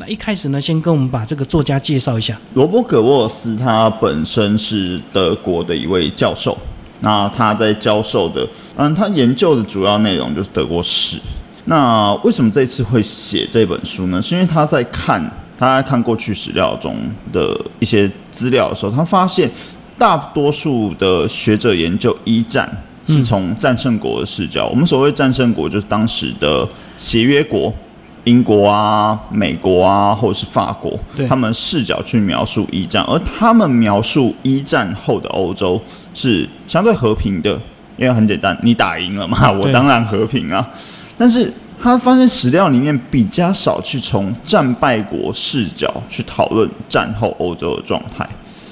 那一开始呢，先跟我们把这个作家介绍一下。罗伯·葛沃斯他本身是德国的一位教授，那他在教授的，嗯，他研究的主要内容就是德国史。那为什么这次会写这本书呢？是因为他在看他在看过去史料中的一些资料的时候，他发现大多数的学者研究一战是从战胜国的视角。我们所谓战胜国，就是当时的协约国。英国啊、美国啊，或者是法国，他们视角去描述一战，而他们描述一战后的欧洲是相对和平的，因为很简单，你打赢了嘛，我当然和平啊。但是他发现史料里面比较少去从战败国视角去讨论战后欧洲的状态。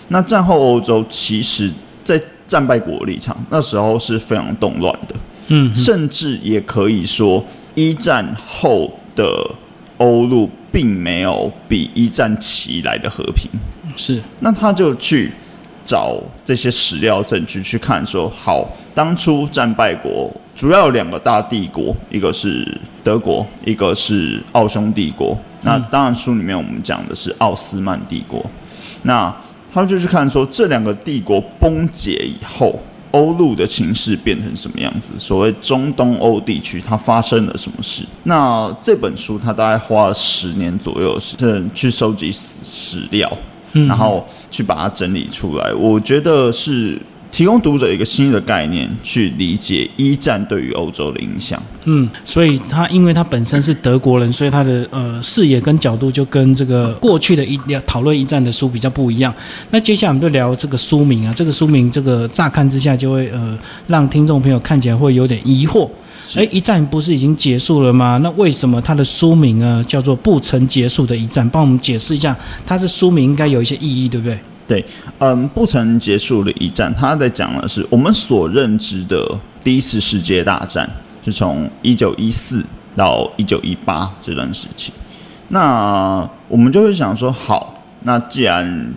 那战后欧洲其实，在战败国立场那时候是非常动乱的，嗯，甚至也可以说一战后。的欧陆并没有比一战起来的和平，是。那他就去找这些史料证据去看，说好，当初战败国主要有两个大帝国，一个是德国，一个是奥匈帝国。那当然书里面我们讲的是奥斯曼帝国。那他就去看说这两个帝国崩解以后。欧陆的情势变成什么样子？所谓中东欧地区，它发生了什么事？那这本书它大概花了十年左右时间去收集史料，然后去把它整理出来。我觉得是。提供读者一个新的概念，去理解一战对于欧洲的影响。嗯，所以他因为他本身是德国人，所以他的呃视野跟角度就跟这个过去的一讨论一战的书比较不一样。那接下来我们就聊这个书名啊，这个书名这个乍看之下就会呃让听众朋友看起来会有点疑惑。哎，一战不是已经结束了吗？那为什么它的书名呢叫做不曾结束的一战？帮我们解释一下，它是书名应该有一些意义，对不对？对，嗯，不曾结束的一战，他在讲的是我们所认知的第一次世界大战，是从一九一四到一九一八这段时期。那我们就会想说，好，那既然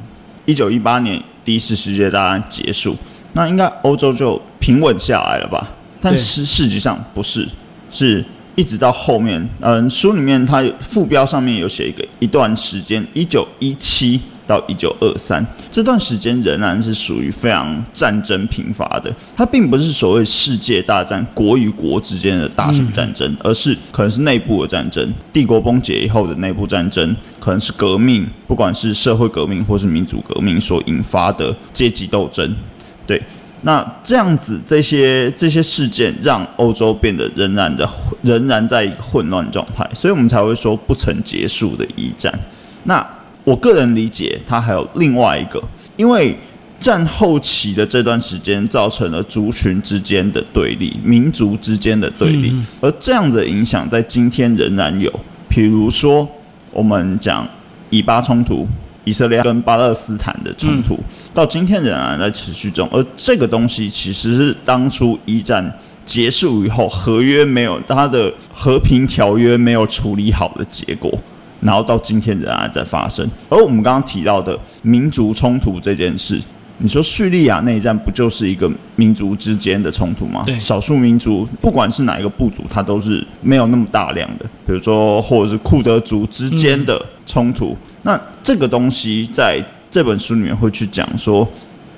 一九一八年第一次世界大战结束，那应该欧洲就平稳下来了吧？但是实际上不是，是一直到后面，嗯，书里面它副标上面有写一个一段时间，一九一七。到一九二三这段时间仍然是属于非常战争频发的，它并不是所谓世界大战国与国之间的大型战争，而是可能是内部的战争，帝国崩解以后的内部战争，可能是革命，不管是社会革命或是民主革命所引发的阶级斗争。对，那这样子这些这些事件让欧洲变得仍然的仍然在一个混乱状态，所以我们才会说不曾结束的一战。那我个人理解，它还有另外一个，因为战后期的这段时间造成了族群之间的对立、民族之间的对立，而这样的影响在今天仍然有。比如说，我们讲以巴冲突，以色列跟巴勒斯坦的冲突，到今天仍然在持续中。而这个东西其实是当初一战结束以后，合约没有它的和平条约没有处理好的结果。然后到今天仍然在发生，而我们刚刚提到的民族冲突这件事，你说叙利亚内战不就是一个民族之间的冲突吗？对，少数民族不管是哪一个部族，它都是没有那么大量的，比如说或者是库德族之间的冲突。那这个东西在这本书里面会去讲说，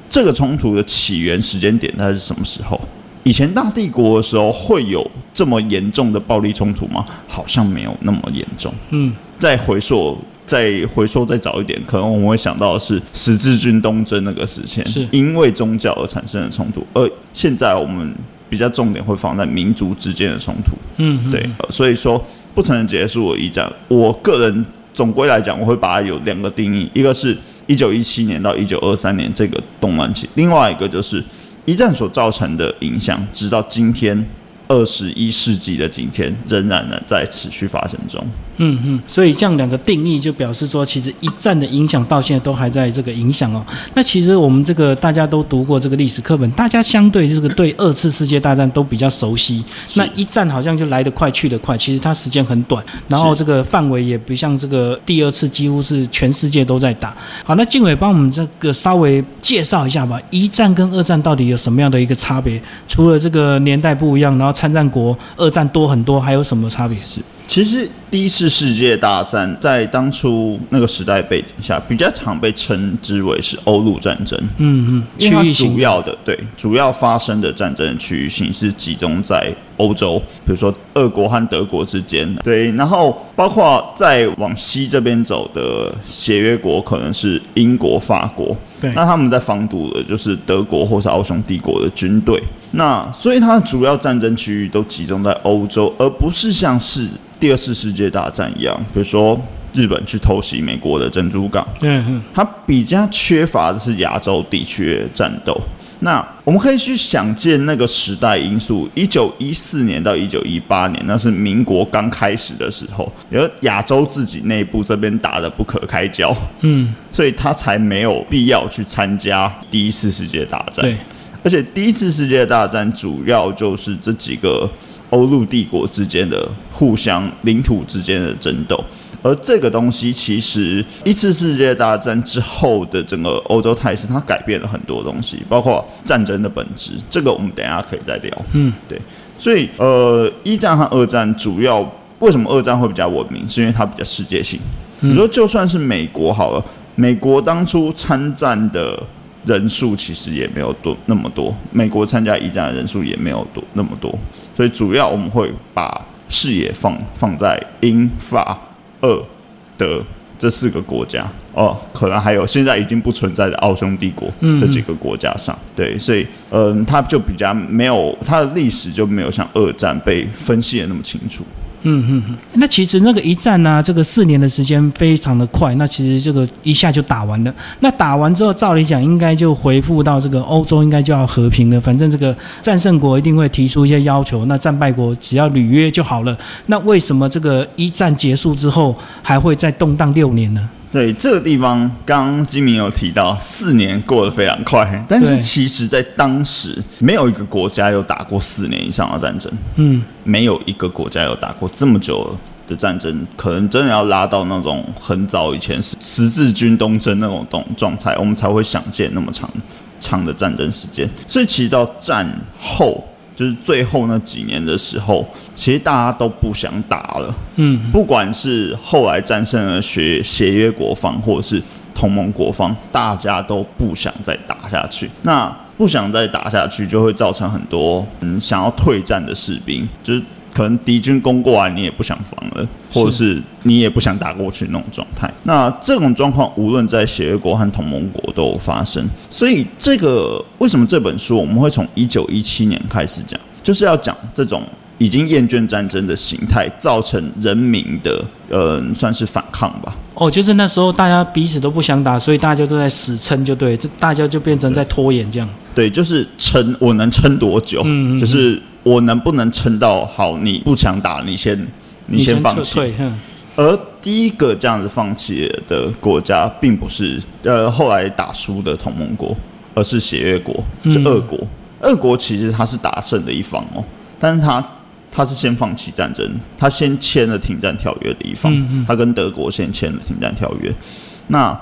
这个冲突的起源时间点它是什么时候？以前大帝国的时候会有这么严重的暴力冲突吗？好像没有那么严重。嗯。再回溯，再回溯再早一点，可能我们会想到的是十字军东征那个时期，是因为宗教而产生的冲突。而现在我们比较重点会放在民族之间的冲突。嗯，对，所以说不曾结束的一战，我个人总归来讲，我会把它有两个定义：一个是一九一七年到一九二三年这个动乱期，另外一个就是一战所造成的影响，直到今天。二十一世纪的今天，仍然呢在持续发生中。嗯嗯，所以这样两个定义就表示说，其实一战的影响到现在都还在这个影响哦。那其实我们这个大家都读过这个历史课本，大家相对这个对二次世界大战都比较熟悉。那一战好像就来得快去得快，其实它时间很短，然后这个范围也不像这个第二次几乎是全世界都在打。好，那静伟帮我们这个稍微介绍一下吧，一战跟二战到底有什么样的一个差别？除了这个年代不一样，然后参战国二战多很多，还有什么差别？是。其实第一次世界大战在当初那个时代背景下，比较常被称之为是欧陆战争。嗯嗯，因为它区域性。主要的对主要发生的战争的区域性是集中在欧洲，比如说俄国和德国之间，对，然后包括再往西这边走的协约国可能是英国、法国，对。那他们在防堵的就是德国或是奥匈帝国的军队，那所以它的主要战争区域都集中在欧洲，而不是像是第二次世界大战一样，比如说日本去偷袭美国的珍珠港。嗯嗯它比较缺乏的是亚洲地区的战斗。那我们可以去想见那个时代因素，一九一四年到一九一八年，那是民国刚开始的时候，而亚洲自己内部这边打得不可开交，嗯，所以他才没有必要去参加第一次世界大战。对，而且第一次世界大战主要就是这几个欧陆帝国之间的互相领土之间的争斗，而这个东西其实一次世界大战之后的整个欧洲态势，它改变了很多东西，包括战争的本质。这个我们等一下可以再聊。嗯，对，所以呃，一战和二战主要为什么二战会比较文明，是因为它比较世界性。你说就算是美国好了，美国当初参战的人数其实也没有多那么多，美国参加一战的人数也没有多那么多，所以主要我们会把视野放放在英法俄德这四个国家哦，可能还有现在已经不存在的奥匈帝国这几个国家上，对，所以嗯，它就比较没有它的历史就没有像二战被分析的那么清楚。嗯嗯嗯，那其实那个一战呢、这个四年的时间非常的快，那其实这个一下就打完了。那打完之后，照理讲应该就回复到这个欧洲，应该就要和平了。反正这个战胜国一定会提出一些要求，那战败国只要履约就好了。那为什么这个一战结束之后还会再动荡六年呢？对这个地方，刚刚金明有提到，四年过得非常快，但是其实在当时没有一个国家有打过四年以上的战争，嗯，没有一个国家有打过这么久的战争，可能真的要拉到那种很早以前十十字军东征那种状状态，我们才会想见那么长长的战争时间。所以其实到战后，就是最后那几年的时候，其实大家都不想打了。嗯，不管是后来战胜了协协约国方，或者是同盟国方，大家都不想再打下去。那不想再打下去，就会造成很多嗯想要退战的士兵，就是可能敌军攻过来，你也不想防了，或者是你也不想打过去那种状态。那这种状况，无论在协约国和同盟国都有发生。所以，这个为什么这本书我们会从一九一七年开始讲，就是要讲这种。已经厌倦战争的形态，造成人民的呃算是反抗吧。哦，就是那时候大家彼此都不想打，所以大家都在死撑，就对，这大家就变成在拖延这样。对，就是撑，我能撑多久？嗯嗯嗯就是我能不能撑到好？你不想打，你先你先放弃。而第一个这样子放弃的国家，并不是呃后来打输的同盟国，而是协约国，是嗯俄国。俄国其实他是打胜的一方哦，但是他他是先放弃战争，他先签了停战条约的一方，嗯嗯他跟德国先签了停战条约。那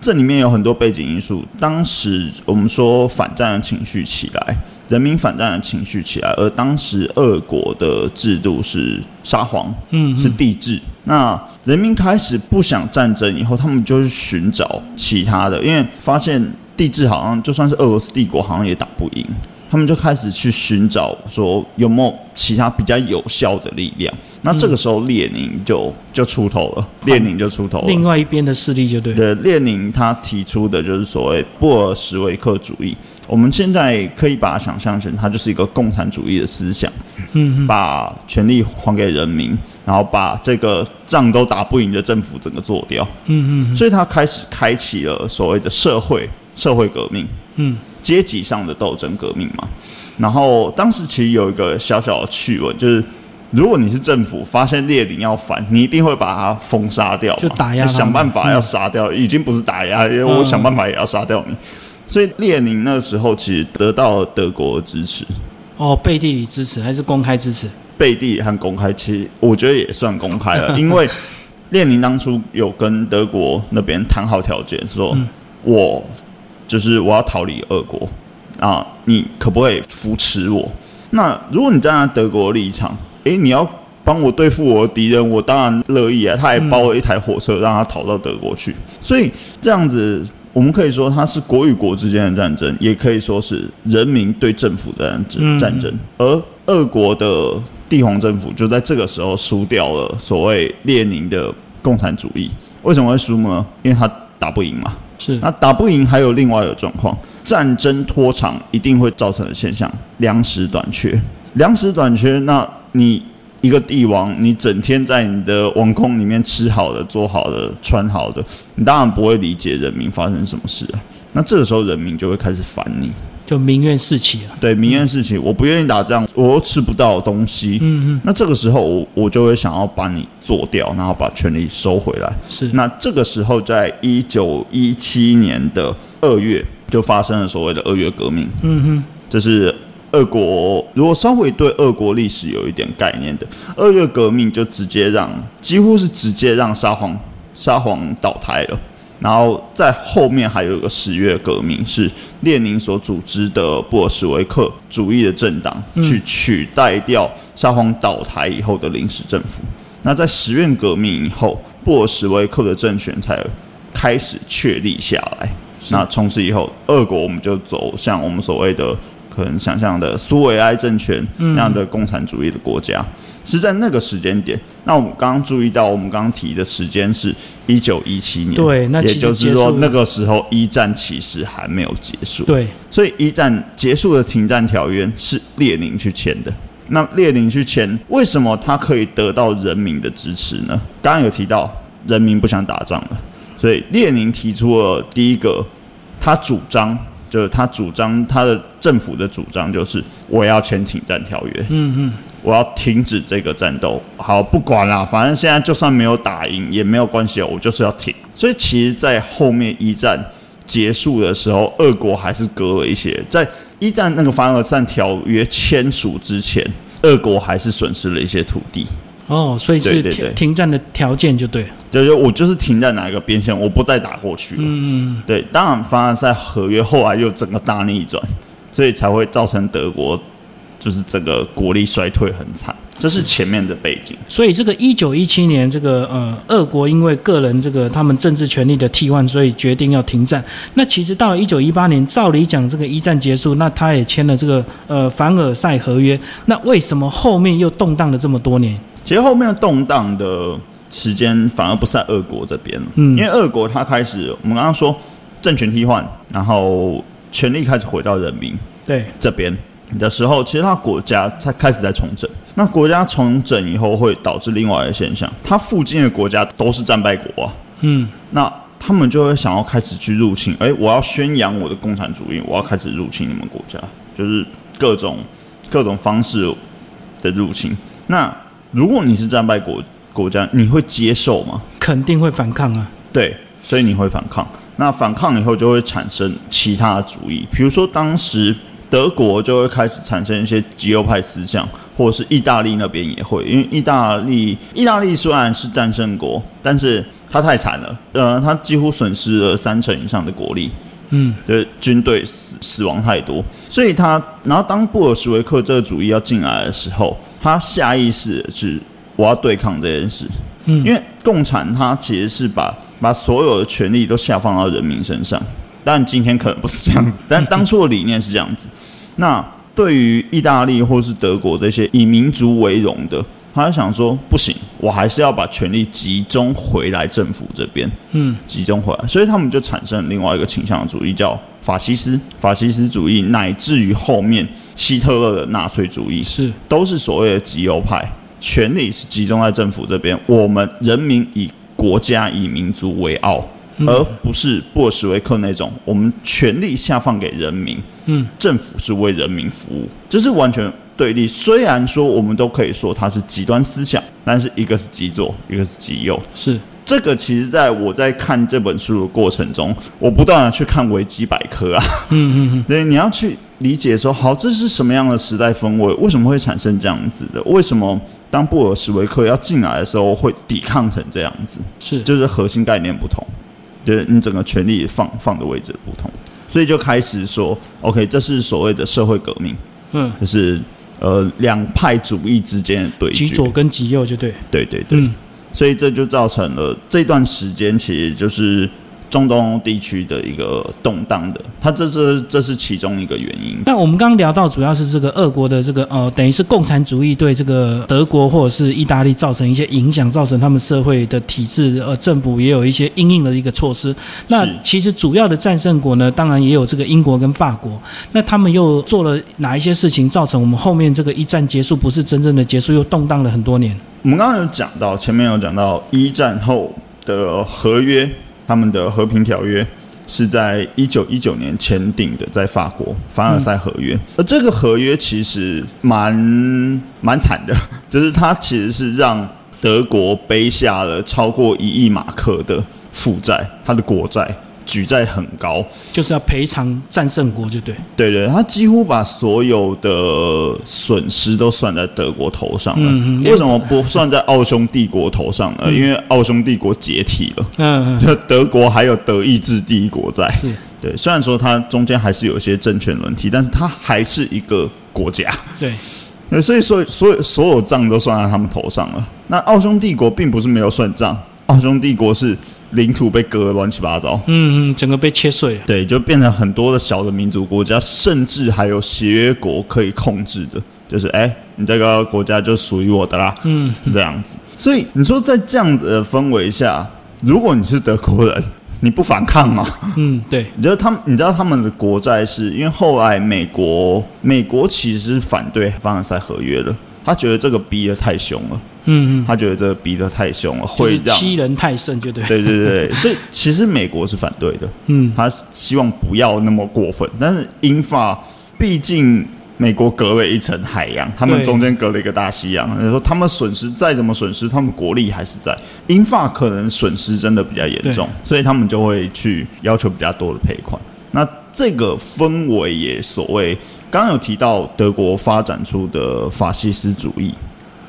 这里面有很多背景因素，当时我们说反战的情绪起来，人民反战的情绪起来，而当时俄国的制度是沙皇，嗯是帝制。那人民开始不想战争以后，他们就去寻找其他的，因为发现帝制好像就算是俄罗斯帝国，好像也打不赢。他们就开始去寻找说有没有其他比较有效的力量。那这个时候列宁就就出头了，列宁就出头了。另外一边的势力就对。对，列宁他提出的就是所谓布尔什维克主义。我们现在可以把它想象成，它就是一个共产主义的思想，嗯嗯把权力还给人民，然后把这个仗都打不赢的政府整个做掉。嗯嗯所以他开始开启了所谓的社会社会革命。嗯阶级上的斗争革命嘛。然后当时其实有一个小小的趣闻，就是如果你是政府，发现列宁要反，你一定会把他封杀掉，就打压想办法嗯要杀掉，已经不是打压，因为我想办法也要杀掉你。所以列宁那时候其实得到了德国的支持，哦，背地里支持还是公开支持？背地和公开，其实我觉得也算公开了，因为列宁当初有跟德国那边谈好条件，说嗯我就是我要逃离俄国啊，你可不可以扶持我？那如果你站在德国立场，诶，你要帮我对付我的敌人，我当然乐意啊。他还包了一台火车让他逃到德国去，所以这样子。我们可以说它是国与国之间的战争，也可以说是人民对政府的战争。而俄国的帝皇政府就在这个时候输掉了所谓列宁的共产主义。为什么会输呢？因为他打不赢嘛。是。那打不赢还有另外一个状况，战争拖长一定会造成的现象：粮食短缺。粮食短缺，那你。一个帝王，你整天在你的王宫里面吃好的、做好的、穿好的，你当然不会理解人民发生什么事啊。那这个时候，人民就会开始烦你，就民怨四起啊。对，民怨四起，我不愿意打仗，我又吃不到东西。嗯嗯。那这个时候，我我就会想要把你做掉，然后把权力收回来。是。那这个时候，在一九一七年的二月，就发生了所谓的二月革命。嗯哼。这是。俄国如果稍微对俄国历史有一点概念的，二月革命就直接让几乎是直接让沙皇沙皇倒台了。然后在后面还有一个十月革命，是列宁所组织的布尔什维克主义的政党去取代掉沙皇倒台以后的临时政府。那在十月革命以后，布尔什维克的政权才开始确立下来。那从此以后，俄国我们就走向我们所谓的。可能想象的苏维埃政权那样的共产主义的国家，是在那个时间点。那我们刚刚注意到，我们刚刚提的时间是一九一七年，对，那也就是说那个时候一战其实还没有结束。对，所以一战结束的停战条约是列宁去签的。那列宁去签，为什么他可以得到人民的支持呢？刚刚有提到，人民不想打仗了，所以列宁提出了第一个，他主张。就是他主张他的政府的主张就是我要签停战条约，嗯嗯，我要停止这个战斗。好，不管了，反正现在就算没有打赢也没有关系，我就是要停。所以其实，在后面一战结束的时候，俄国还是割了一些。在一战那个凡尔赛条约签署之前，俄国还是损失了一些土地。哦，所以是停停战的条件就对，就是我就是停在哪一个边线，我不再打过去了。嗯，对，当然凡尔赛合约后来又整个大逆转，所以才会造成德国就是整个国力衰退很惨，这是前面的背景。所以这个一九一七年，这个呃，俄国因为个人这个他们政治权力的替换，所以决定要停战。那其实到了一九一八年，照理讲这个一战结束，那他也签了这个呃凡尔赛合约，那为什么后面又动荡了这么多年？其实后面动荡的时间反而不是在俄国这边，嗯，因为俄国它开始，我们刚刚说政权替换，然后权力开始回到人民对这边的时候，其实它国家才开始在重整。那国家重整以后，会导致另外一个现象，它附近的国家都是战败国啊，嗯，那他们就会想要开始去入侵，哎，我要宣扬我的共产主义，我要开始入侵你们国家，就是各种各种方式的入侵，那。如果你是战败国国家，你会接受吗？肯定会反抗啊！对，所以你会反抗。那反抗以后就会产生其他的主义，比如说当时德国就会开始产生一些极右派思想，或者是意大利那边也会，因为意大利意大利虽然是战胜国，但是它太惨了，呃，它几乎损失了三成以上的国力。嗯，就是军队死死亡太多，所以他然后当布尔什维克这个主义要进来的时候，他下意识是我要对抗这件事。嗯，因为共产他其实是把把所有的权利都下放到人民身上，但今天可能不是这样子，但当初的理念是这样子。那对于意大利或是德国这些以民族为荣的。他就想说不行，我还是要把权力集中回来政府这边，嗯，集中回来，所以他们就产生另外一个倾向主义，叫法西斯、法西斯主义，乃至于后面希特勒的纳粹主义，是都是所谓的极右派，权力是集中在政府这边，我们人民以国家以民族为傲，而不是布尔什维克那种，我们权力下放给人民，嗯，政府是为人民服务，这是完全。对立，虽然说我们都可以说它是极端思想，但是一个是极左，一个是极右。是这个，其实在我在看这本书的过程中，我不断的去看维基百科啊，嗯嗯嗯，对，你要去理解说，好，这是什么样的时代氛围？为什么会产生这样子的？为什么当布尔什维克要进来的时候会抵抗成这样子？是，就是核心概念不同，就是你整个权力放放的位置不同，所以就开始说，OK，这是所谓的社会革命，嗯，就是。呃两派主义之间的对决。极左跟极右就对，对对对，嗯所以这就造成了这段时间其实就是中东地区的一个动荡的，它这是这是其中一个原因。但我们刚刚聊到，主要是这个俄国的这个呃，等于是共产主义对这个德国或者是意大利造成一些影响，造成他们社会的体制呃政府也有一些应应的一个措施。那其实主要的战胜国呢，当然也有这个英国跟法国。那他们又做了哪一些事情，造成我们后面这个一战结束不是真正的结束，又动荡了很多年？我们刚刚有讲到，前面有讲到一战后的合约，他们的和平条约是在一九一九年签订的，在法国凡尔赛合约。而这个合约其实蛮蛮惨的，就是它其实是让德国背下了超过一亿马克的负债，它的国债举债很高。就是要赔偿战胜国，就对。对对，他几乎把所有的损失都算在德国头上了。嗯嗯为什么不算在奥匈帝国头上呢？因为奥匈帝国解体了，嗯嗯，就德国还有德意志帝国在。是对，虽然说它中间还是有一些政权轮替，但是它还是一个国家。对，对，所以所以所有所有账都算在他们头上了。那奥匈帝国并不是没有算账，奥匈帝国是领土被割得乱七八糟。嗯嗯，整个被切碎了。对，就变成很多的小的民族国家，甚至还有协约国可以控制的，就是哎、你这个国家就属于我的啦，嗯，这样子。所以你说在这样子的氛围下，如果你是德国人，你不反抗吗？嗯，对，你知道他们，你知道他们的国债是因为后来美国，美国其实是反对凡尔赛合约的，他觉得这个逼得太凶了，嗯嗯，他觉得这个逼得太凶了，就是会让欺人太甚，就对。对对对对，所以其实美国是反对的，嗯，他希望不要那么过分，但是英法毕竟美国隔了一层海洋，他们中间隔了一个大西洋，你说他们损失再怎么损失，他们国力还是在。英法可能损失真的比较严重，所以他们就会去要求比较多的赔款。那这个氛围也所谓，刚刚有提到德国发展出的法西斯主义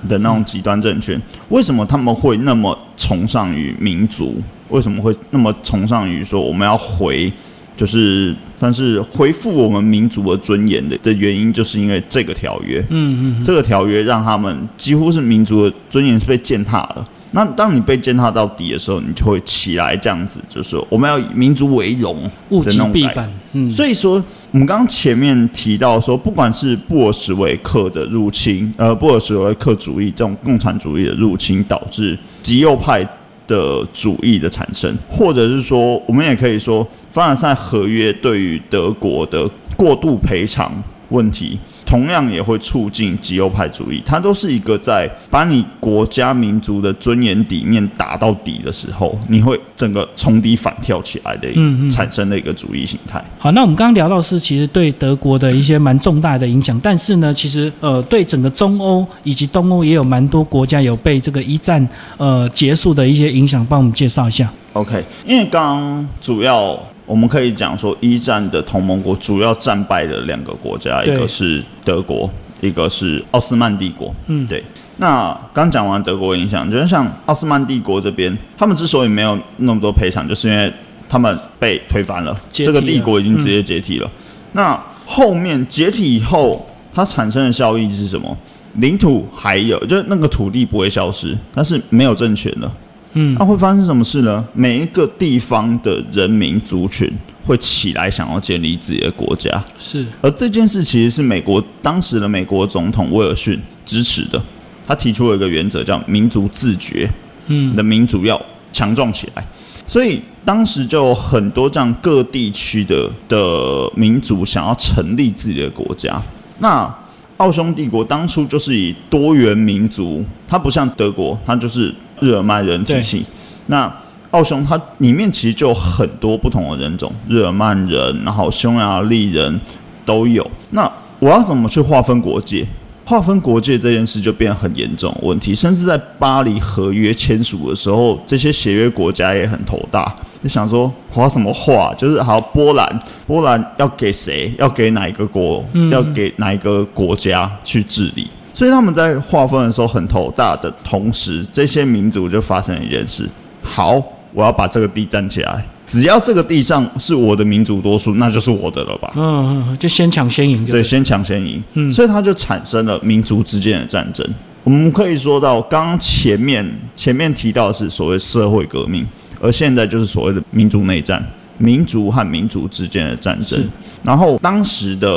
的那种极端政权，为什么他们会那么崇尚于民族？为什么会那么崇尚于说我们要回，就是但是恢复我们民族的尊严的的原因，就是因为这个条约。嗯嗯，这个条约让他们几乎是民族的尊严是被践踏了。那当你被践踏到底的时候，你就会起来这样子，就是说我们要以民族为荣物极。必反。嗯，所以说，我们刚刚前面提到说，不管是布尔什维克的入侵，呃，布尔什维克主义这种共产主义的入侵，导致极右派的主义的产生，或者是说，我们也可以说，凡尔赛合约对于德国的过度赔偿问题，同样也会促进极右派主义。它都是一个在把你国家民族的尊严底面打到底的时候，你会整个从底反跳起来的嗯嗯产生的一个主义形态。好，那我们刚刚聊到是其实对德国的一些蛮重大的影响，但是呢，其实呃对整个中欧以及东欧也有蛮多国家有被这个一战呃结束的一些影响，帮我们介绍一下。OK，因为刚刚主要我们可以讲说，一战的同盟国主要战败的两个国家，一个是德国，一个是奥斯曼帝国。嗯，对。那刚讲完德国影响，就是像奥斯曼帝国这边，他们之所以没有那么多赔偿，就是因为他们被推翻了，了这个帝国已经直接解体了。那后面解体以后，它产生的效益是什么？领土还有，就是那个土地不会消失，但是没有政权了。嗯那会发生什么事呢？每一个地方的人民族群会起来想要建立自己的国家，是，而这件事其实是美国当时的美国总统威尔逊支持的。他提出了一个原则，叫民族自觉，嗯你的民族要强壮起来。所以当时就有很多这样各地区的的民族想要成立自己的国家。那奥匈帝国当初就是以多元民族，它不像德国，它就是日耳曼人体系。那奥匈它里面其实就有很多不同的人种，日耳曼人，然后匈牙利人都有。那我要怎么去划分国界？划分国界这件事就变得很严重的问题，甚至在巴黎合约签署的时候，这些协约国家也很头大，就想说我要怎么划？就是好，波兰，波兰要给谁？要给哪一个国？嗯要给哪一个国家去治理？所以他们在划分的时候很头大的同时，这些民族就发生了一件事：好，我要把这个地占起来，只要这个地上是我的民族多数，那就是我的了吧？嗯就先抢先赢对，先抢先赢，嗯所以它就产生了民族之间的战争。我们可以说到，刚刚前面前面提到的是所谓社会革命，而现在就是所谓的民族内战，民族和民族之间的战争。然后当时的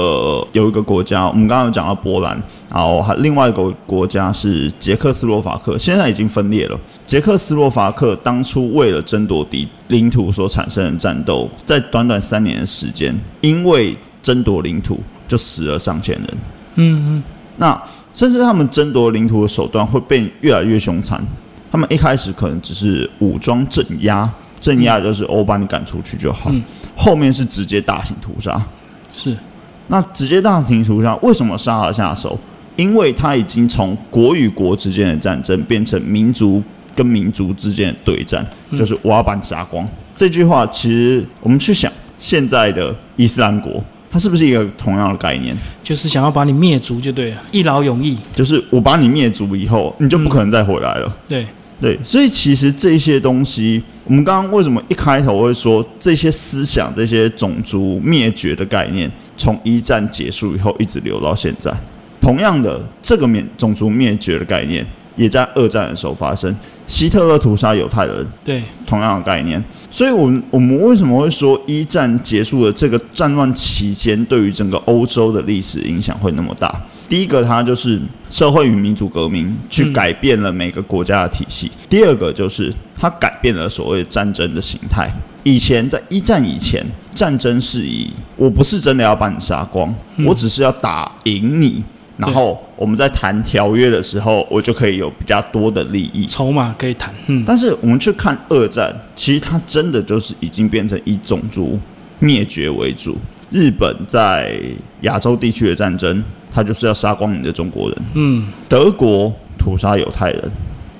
有一个国家，我们刚刚有讲到波兰，然后还另外一个国家是捷克斯洛伐克，现在已经分裂了。捷克斯洛伐克当初为了争夺地领土所产生的战斗，在短短三年的时间，因为争夺领土就死了上千人。嗯嗯，那甚至他们争夺领土的手段会变越来越凶残。他们一开始可能只是武装镇压，镇压就是我把你赶出去就好。嗯后面是直接大型屠杀。是那直接大型屠杀为什么杀了下手？因为他已经从国与国之间的战争变成民族跟民族之间的对战，嗯就是我要把你杀光。这句话其实我们去想，现在的伊斯兰国，它是不是一个同样的概念？就是想要把你灭族就对了，一劳永逸。就是我把你灭族以后，你就不可能再回来了。对，对，所以其实这些东西，我们刚刚为什么一开头会说这些思想、这些种族灭绝的概念，从一战结束以后一直留到现在。同样的，这个灭种族灭绝的概念也在二战的时候发生，希特勒屠杀犹太人，对，同样的概念。所以我们我们为什么会说一战结束的这个战乱期间，对于整个欧洲的历史影响会那么大？第一个，它就是社会与民主革命去嗯改变了每个国家的体系；第二个，就是它改变了所谓战争的形态。以前在一战以前，战争是以我不是真的要把你杀光，嗯我只是要打赢你，然后我们在谈条约的时候，我就可以有比较多的利益。筹码可以谈。嗯，但是我们去看二战，其实它真的就是已经变成以种族灭绝为主。日本在亚洲地区的战争，它就是要杀光你的中国人；嗯，德国屠杀犹太人，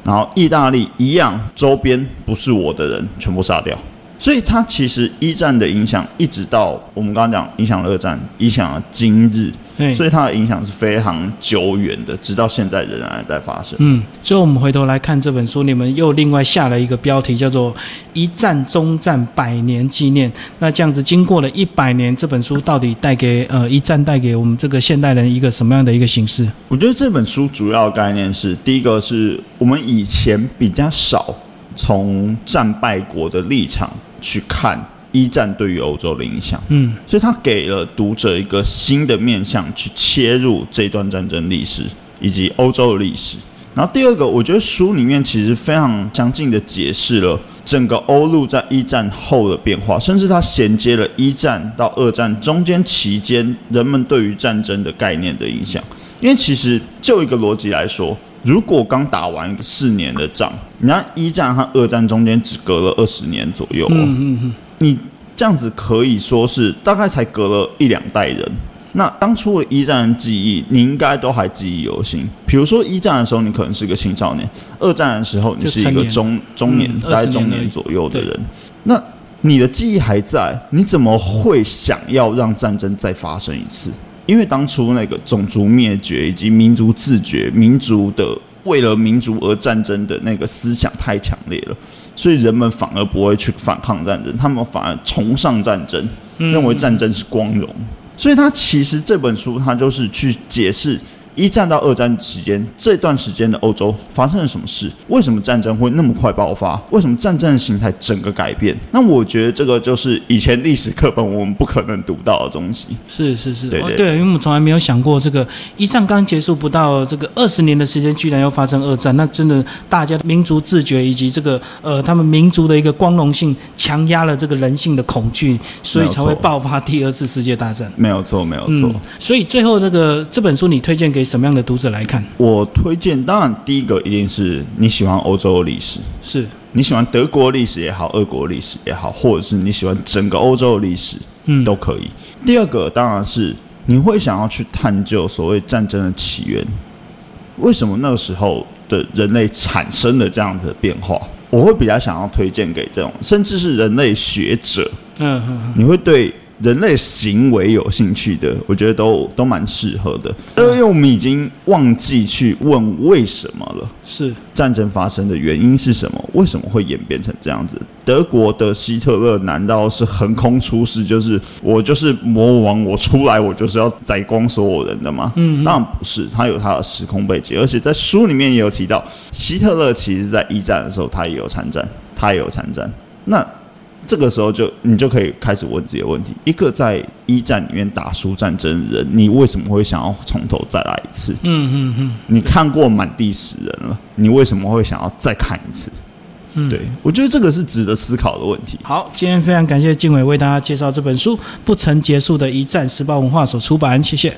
然后意大利一样，周边不是我的人全部杀掉。所以它其实一战的影响，一直到我们刚刚讲影响了二战，影响了今日，对。所以它的影响是非常久远的，直到现在仍然还在发生。嗯，所以我们回头来看这本书，你们又另外下了一个标题，叫做“一战终战百年纪念”。那这样子，经过了一百年，这本书到底带给呃一战带给我们这个现代人一个什么样的一个形式？我觉得这本书主要的概念是，第一个是我们以前比较少从战败国的立场去看一战对于欧洲的影响，嗯，所以他给了读者一个新的面向去切入这段战争历史以及欧洲的历史。然后第二个，我觉得书里面其实非常详尽的解释了整个欧陆在一战后的变化，甚至它衔接了一战到二战中间期间人们对于战争的概念的影响。因为其实就一个逻辑来说，如果刚打完四年的仗，你看一战和二战中间只隔了二十年左右、哦，嗯嗯嗯，你这样子可以说是大概才隔了一两代人。那当初的一战的记忆，你应该都还记忆犹新。比如说一战的时候，你可能是个青少年；二战的时候，你是一个中中年，嗯大概20年而已中年左右的对人。那你的记忆还在，你怎么会想要让战争再发生一次？因为当初那个种族灭绝以及民族自觉、民族的为了民族而战争的那个思想太强烈了，所以人们反而不会去反抗战争，他们反而崇尚战争，认为战争是光荣。所以，他其实这本书，他就是去解释一战到二战期间这段时间的欧洲发生了什么事，为什么战争会那么快爆发，为什么战争的形态整个改变。那我觉得这个就是以前历史课本我们不可能读到的东西。是是是，对对哦，因为我们从来没有想过这个一战刚结束不到这个二十年的时间，居然要发生二战，那真的大家民族自觉以及这个呃他们民族的一个光荣性强压了这个人性的恐惧，所以才会爆发第二次世界大战。没有错，没有错。嗯，所以最后这个这本书你推荐给什么样的读者来看？我推荐，当然第一个一定是你喜欢欧洲的历史，是，你喜欢德国历史也好，俄国历史也好，或者是你喜欢整个欧洲的历史，嗯，都可以。第二个当然是你会想要去探究所谓战争的起源，为什么那个时候的人类产生了这样的变化？我会比较想要推荐给这种，甚至是人类学者，嗯，你会对人类行为有兴趣的，我觉得都都蛮适合的。因为我们已经忘记去问为什么了。是战争发生的原因是什么？为什么会演变成这样子？德国的希特勒难道是横空出世，就是我就是魔王，我出来我就是要宰光所有人的吗？嗯，当然不是，他有他的时空背景，而且在书里面也有提到，希特勒其实在一战的时候他也有参战，他也有参战。那这个时候就你就可以开始问自己的问题：一个在一战里面打输战争的人，你为什么会想要从头再来一次？嗯嗯嗯，你看过满地死人了，你为什么会想要再看一次？嗯对，我觉得这个是值得思考的问题。好，今天非常感谢静伟为大家介绍这本书《不曾结束的一战》，时报文化所出版，谢谢。